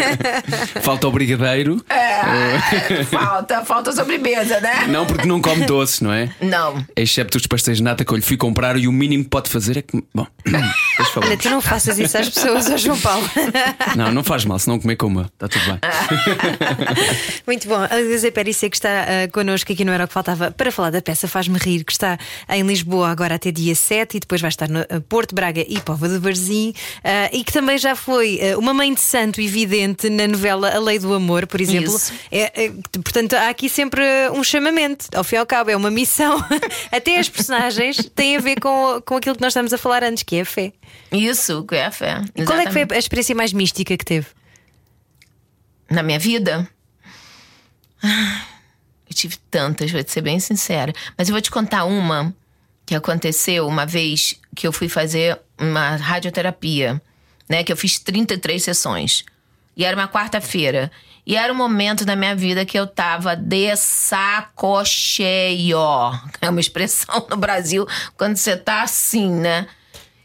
[LAUGHS] falta o brigadeiro. É, falta, falta sobremesa, né? Não, porque não come doces, não é? Não. Excepto os pastéis de nata que eu lhe fui comprar e o mínimo que pode fazer é que. Bom, [COUGHS] Olha, tu não faças isso às pessoas, ó João Paulo. [LAUGHS] Não, não faz mal, se não comer coma. Está tudo bem. Muito bom. A Zé Perícia que está uh, connosco aqui não era o que faltava para falar da peça Faz-me Rir, que está em Lisboa agora até dia 7 e depois vai estar no uh, Porto Braga e Pova do Barzim, uh, e que também já foi uh, uma mãe de santo evidente na novela A Lei do Amor, por exemplo. É, é, portanto, há aqui sempre um chamamento, ao fim e ao cabo, é uma missão. [LAUGHS] Até as personagens têm a ver com, com aquilo que nós estamos a falar antes, que é a fé. Isso, que é a fé. Exatamente. Qual é que foi a experiência mais mística que teve? Na minha vida? Eu tive tantas, vou te ser bem sincera. Mas eu vou te contar uma que aconteceu uma vez que eu fui fazer uma radioterapia, né? Que eu fiz 33 sessões. E era uma quarta-feira. E era um momento da minha vida que eu tava de saco cheio. É uma expressão no Brasil quando você tá assim, né?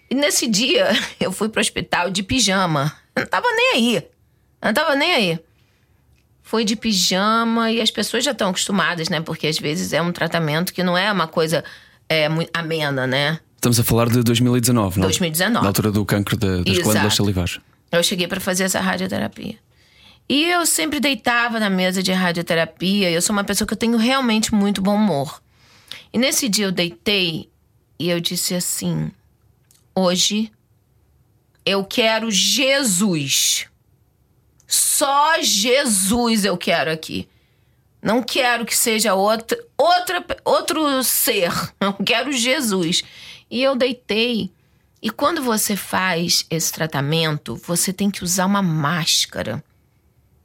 E nesse dia [LAUGHS] eu fui pro hospital de pijama. Eu não tava nem aí. Eu não tava nem aí. foi de pijama e as pessoas já estão acostumadas, né? Porque às vezes é um tratamento que não é uma coisa é, amena, né? Estamos a falar de 2019, não? 2019. Na altura do cancro da, das Exato. glândulas salivares. Eu cheguei para fazer essa radioterapia. E eu sempre deitava na mesa de radioterapia. Eu sou uma pessoa que eu tenho realmente muito bom humor. E nesse dia eu deitei e eu disse assim: hoje eu quero Jesus. Só Jesus eu quero aqui. Não quero que seja outra, outra, outro ser. [LAUGHS] Não quero Jesus. E eu deitei. E quando você faz esse tratamento, você tem que usar uma máscara.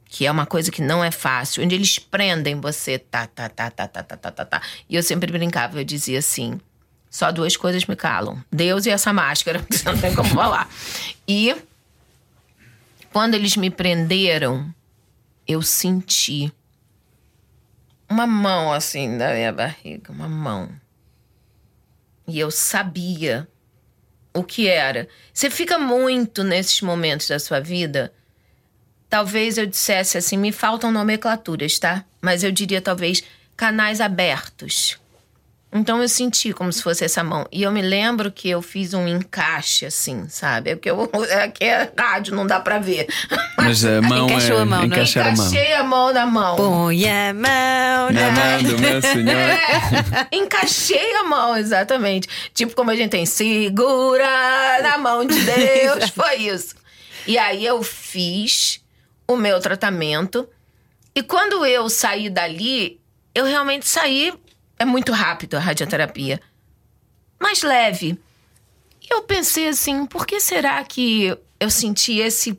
Que é uma coisa que não é fácil. Onde eles prendem você. Tá, tá, tá, tá, tá, tá, tá, tá, tá. E eu sempre brincava, eu dizia assim: só duas coisas me calam: Deus e essa máscara. que [LAUGHS] Você não tem como falar. E quando eles me prenderam, eu senti uma mão assim da minha barriga, uma mão. E eu sabia o que era. Você fica muito nesses momentos da sua vida. Talvez eu dissesse assim, me faltam nomenclaturas, tá? Mas eu diria talvez canais abertos. Então eu senti como se fosse essa mão. E eu me lembro que eu fiz um encaixe assim, sabe? É porque eu, [LAUGHS] aqui é rádio, não dá pra ver. Mas a mão Encaixou é a mão, não é? encaixar a mão. Encaixei a mão na mão. Põe a mão Na na mão do meu senhor. É, encaixei a mão, exatamente. Tipo como a gente tem segura na mão de Deus. [LAUGHS] Foi isso. E aí eu fiz o meu tratamento. E quando eu saí dali, eu realmente saí. É muito rápido a radioterapia. Mais leve. E eu pensei assim, por que será que eu senti esse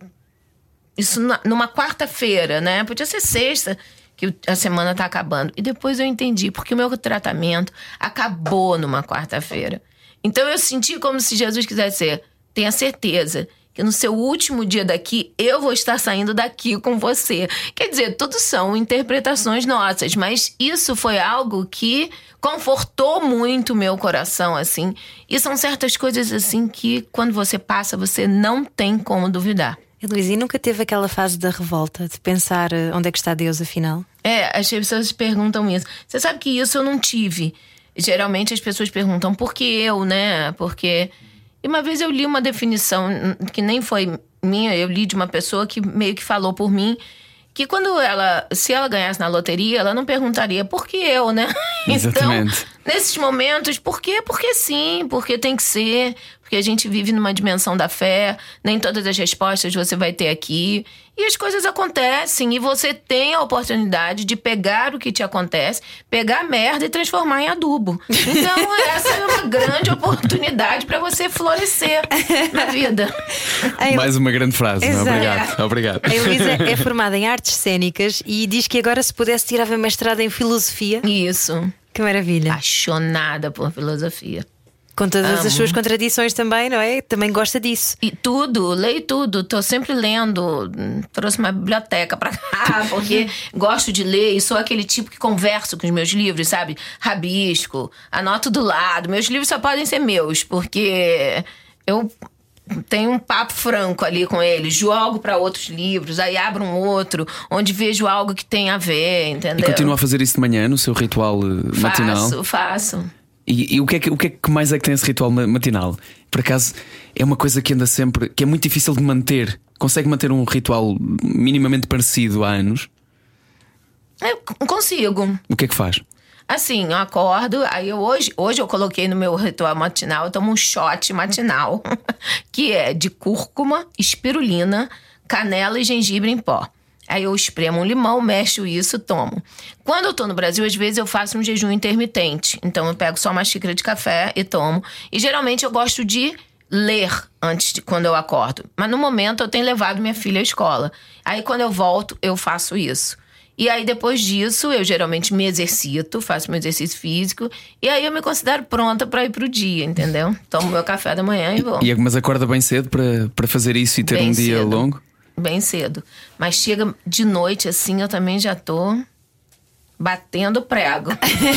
isso numa quarta-feira, né? Podia ser sexta, que a semana tá acabando. E depois eu entendi, porque o meu tratamento acabou numa quarta-feira. Então eu senti como se Jesus quisesse dizer: tenha certeza que no seu último dia daqui, eu vou estar saindo daqui com você. Quer dizer, tudo são interpretações nossas, mas isso foi algo que confortou muito o meu coração, assim. E são certas coisas, assim, que quando você passa, você não tem como duvidar. E Luís, e nunca teve aquela fase da revolta, de pensar eh, onde é que está Deus afinal? É, as pessoas perguntam isso. Você sabe que isso eu não tive. Geralmente as pessoas perguntam por que eu, né? Porque. E uma vez eu li uma definição que nem foi minha, eu li de uma pessoa que meio que falou por mim. Que quando ela, se ela ganhasse na loteria, ela não perguntaria por que eu, né? [LAUGHS] Exatamente. Então, nesses momentos, por quê? Porque sim, porque tem que ser, porque a gente vive numa dimensão da fé, nem todas as respostas você vai ter aqui. E as coisas acontecem, e você tem a oportunidade de pegar o que te acontece, pegar a merda e transformar em adubo. Então, [LAUGHS] essa é uma grande oportunidade para você florescer na vida. Mais uma grande frase. não é? Exato. Obrigado. Obrigado. A Elisa é [LAUGHS] formada em artes cênicas e diz que agora, se pudesse, tirava mestrado em filosofia. Isso. Que maravilha. Apaixonada por filosofia. Com todas as amo. suas contradições também, não é? Também gosta disso. E tudo, leio tudo, tô sempre lendo. Trouxe uma biblioteca pra cá, [LAUGHS] porque gosto de ler e sou aquele tipo que converso com os meus livros, sabe? Rabisco, anoto do lado. Meus livros só podem ser meus, porque eu tenho um papo franco ali com eles, jogo pra outros livros, aí abro um outro, onde vejo algo que tem a ver, E entendeu? continua a fazer isso de manhã no seu ritual eh, matinal? Faço, faço. E, e o, que é que, o que é que mais é que tem esse ritual ma- matinal? Por acaso é uma coisa que anda sempre, que é muito difícil de manter. Consegue manter um ritual minimamente parecido há anos? Eu consigo. O que é que faz? Assim, eu acordo, aí eu hoje, hoje eu coloquei no meu ritual matinal, eu tomo um shot matinal, [LAUGHS] que é de cúrcuma, espirulina, canela e gengibre em pó. Aí eu espremo um limão, mexo isso, tomo. Quando eu tô no Brasil, às vezes eu faço um jejum intermitente. Então eu pego só uma xícara de café e tomo. E geralmente eu gosto de ler antes de quando eu acordo. Mas no momento eu tenho levado minha filha à escola. Aí quando eu volto, eu faço isso. E aí, depois disso, eu geralmente me exercito, faço meu exercício físico, e aí eu me considero pronta para ir pro dia, entendeu? Tomo meu café da manhã e vou. E, mas acorda bem cedo para, para fazer isso e ter Bem um dia cedo. longo? Bem cedo. Mas chega de noite, assim, eu também já tô batendo prego.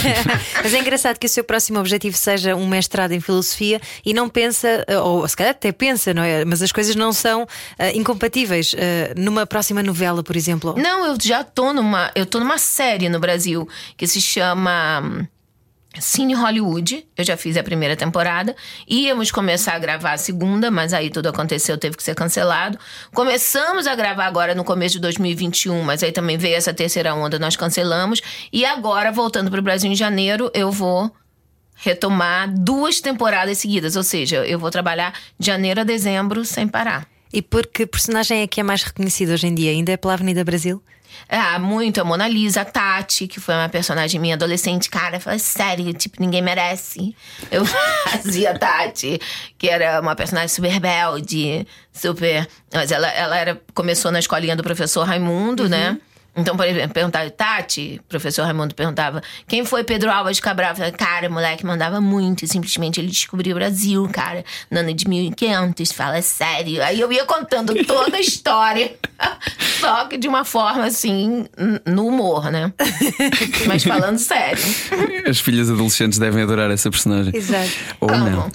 [LAUGHS] Mas é engraçado que o seu próximo objetivo seja um mestrado em filosofia e não pensa, eh, ou se calhar até pensa, não é? Mas as coisas não são uh, incompatíveis. Uh, numa próxima novela, por exemplo. Não, eu já tô numa. Eu tô numa série no Brasil que se chama. Cine Hollywood, eu já fiz a primeira temporada. Íamos começar a gravar a segunda, mas aí tudo aconteceu, teve que ser cancelado. Começamos a gravar agora no começo de 2021, mas aí também veio essa terceira onda, nós cancelamos. E agora, voltando para o Brasil em janeiro, eu vou retomar duas temporadas seguidas. Ou seja, eu vou trabalhar de janeiro a dezembro sem parar. E porque personagem é que é mais reconhecido hoje em dia? Ainda é pela Avenida Brasil? Ah, muito. A Mona Lisa, a Tati, que foi uma personagem minha adolescente. Cara, fala sério, tipo, ninguém merece. Eu [LAUGHS] fazia a Tati, que era uma personagem super rebelde, super. Mas ela, ela era, começou na escolinha do professor Raimundo, né? Então, por exemplo, perguntava, Tati, o professor Raimundo perguntava, quem foi Pedro Álvares Cabral? Falei, cara, o moleque mandava muito, simplesmente ele descobriu o Brasil, cara, no ano de 1500, fala sério. Aí eu ia contando toda a história, [LAUGHS] só que de uma forma assim, no humor, né? Mas falando sério. As filhas adolescentes devem adorar essa personagem. Exato. Ou não.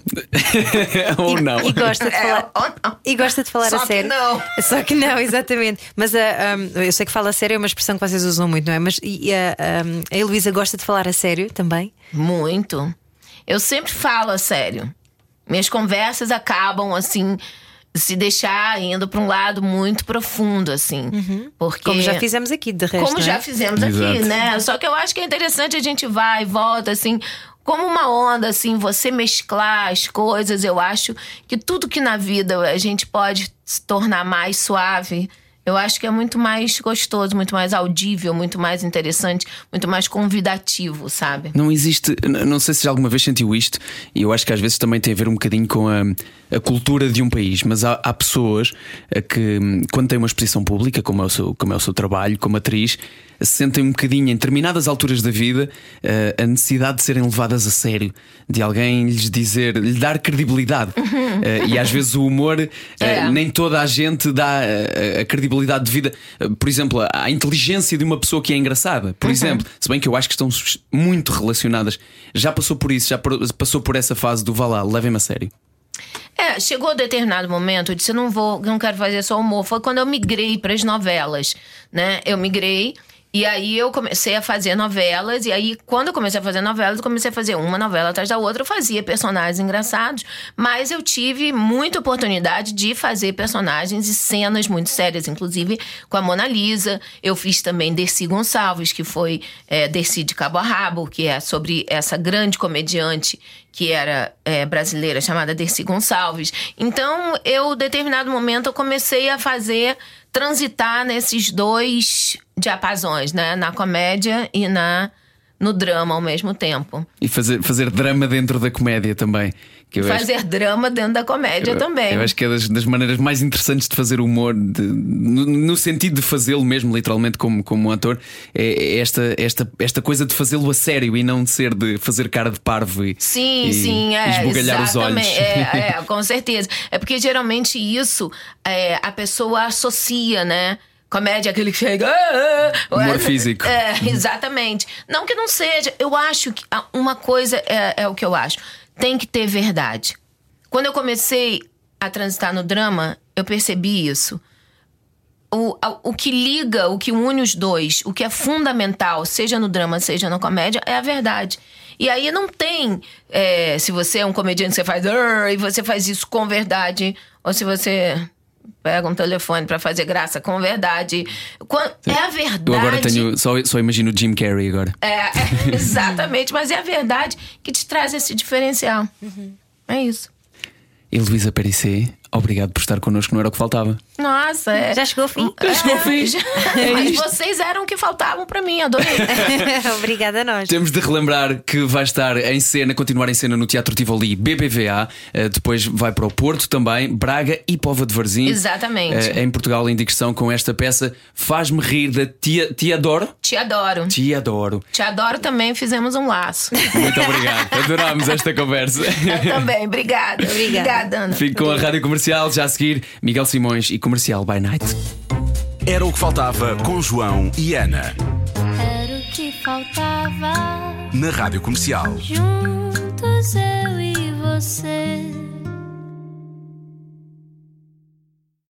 [LAUGHS] Ou não. E gosta de É, falar. ou não. E gosta de falar Só a que sério. não. Só que não, [LAUGHS] exatamente. Mas ah, um, eu sei que fala a sério é uma expressão que vocês usam muito, não é? Mas e, um, a Heloísa gosta de falar a sério também? Muito. Eu sempre falo a sério. Minhas conversas acabam assim, se deixar indo para um lado muito profundo, assim. Porque Como já fizemos aqui, de resto. Como não é? já fizemos aqui, Exato. né? Só que eu acho que é interessante a gente vai e volta, assim, como uma onda, assim, você mesclar as coisas. Eu acho que tudo que na vida a gente pode se tornar mais suave. Eu acho que é muito mais gostoso, muito mais audível, muito mais interessante, muito mais convidativo, sabe? Não existe, não sei se já alguma vez sentiu isto, e eu acho que às vezes também tem a ver um bocadinho com a, a cultura de um país, mas há, há pessoas a que, hum, quando têm uma exposição pública, como é, o seu, como é o seu trabalho, como atriz, sentem um bocadinho, em determinadas alturas da vida, eh, a necessidade de serem levadas a sério, de alguém lhes dizer, lhe dar credibilidade. [LAUGHS] Eh, e às vezes o humor, eh, É. nem toda a gente dá eh, a credibilidade de vida. Eh, Por exemplo, a inteligência de uma pessoa que é engraçada, por exemplo, se bem que eu acho que estão muito relacionadas. Já passou por isso, já passou por essa fase do vá lá, levem-me a sério. É, chegou a determinado momento, eu disse, não vou, não quero fazer só humor. Foi quando eu migrei para as novelas, né? Eu migrei e aí eu comecei a fazer novelas e aí quando eu comecei a fazer novelas, eu comecei a fazer uma novela atrás da outra, eu fazia personagens engraçados, mas eu tive muita oportunidade de fazer personagens e cenas muito sérias, inclusive com a Mona Lisa. Eu fiz também Dercy Gonçalves, que foi é, de Cabo a Rabo, que é sobre essa grande comediante que era é, brasileira chamada Dercy Gonçalves. Então, eu, determinado momento, eu comecei a fazer, transitar nesses dois diapasões, né? Na comédia e na no drama ao mesmo tempo. E fazer, fazer drama dentro da comédia também. Eu acho- Fazer drama dentro da comédia eu- também. Eu acho que é das, das maneiras mais interessantes de fazer humor, de- no, no sentido de fazê-lo mesmo, literalmente, como, como um ator, é esta, esta, esta coisa de fazê-lo a sério e não de ser de fazer cara de parvo e, Sim, e- sim, é. esbugalhar os olhos. exatamente. É, [LAUGHS] é, com certeza. É porque geralmente isso é, a pessoa associa, né? Comédia, aquele que chega. "Ah, ah", Humor é, físico. É, [LAUGHS] exatamente. Não que não seja. Eu acho que uma coisa é, é o que eu acho. Tem que ter verdade. Quando eu comecei a transitar no drama, eu percebi isso. O, o que liga, o que une os dois, o que é fundamental, seja no drama, seja na comédia, é a verdade. E aí não tem. é, se você é um comediante, você faz. E você faz isso com verdade. Ou se você pega um telefone pra fazer graça com verdade. É a verdade. Eu agora tenho. Só, só imagino o Jim Carrey agora. É, é, [LAUGHS] exatamente, mas é a verdade que te traz esse diferencial. É isso. Heloísa Perissé, obrigado por estar connosco, não era o que faltava. Nossa, é. Já chegou ao fim. É, chegou ao fim. [LAUGHS] já- É mas vocês eram o que faltavam pra mim, adorei. [LAUGHS] Obrigada a nós. Temos de relembrar que vai estar em cena, continuar em cena no Teatro Tivoli BBVA, eh, depois vai para o Porto também, Braga e Pova de Varzim. Exatamente. Eh, em Portugal, em digressão com esta peça Faz-me Rir da Tia, Tia Adoro. Te adoro. Te adoro. Te adoro também, fizemos um laço. Muito obrigado. [LAUGHS] Adorámos esta conversa. Eu também, obrigada. Obrigada. Obrigada, Ana. Fico com a Rádio Comercial, já a seguir, Miguel Simões e Comercial by Night. Era o que faltava com João e Ana. Era o que faltava. Na Rádio Comercial. Juntos eu e você.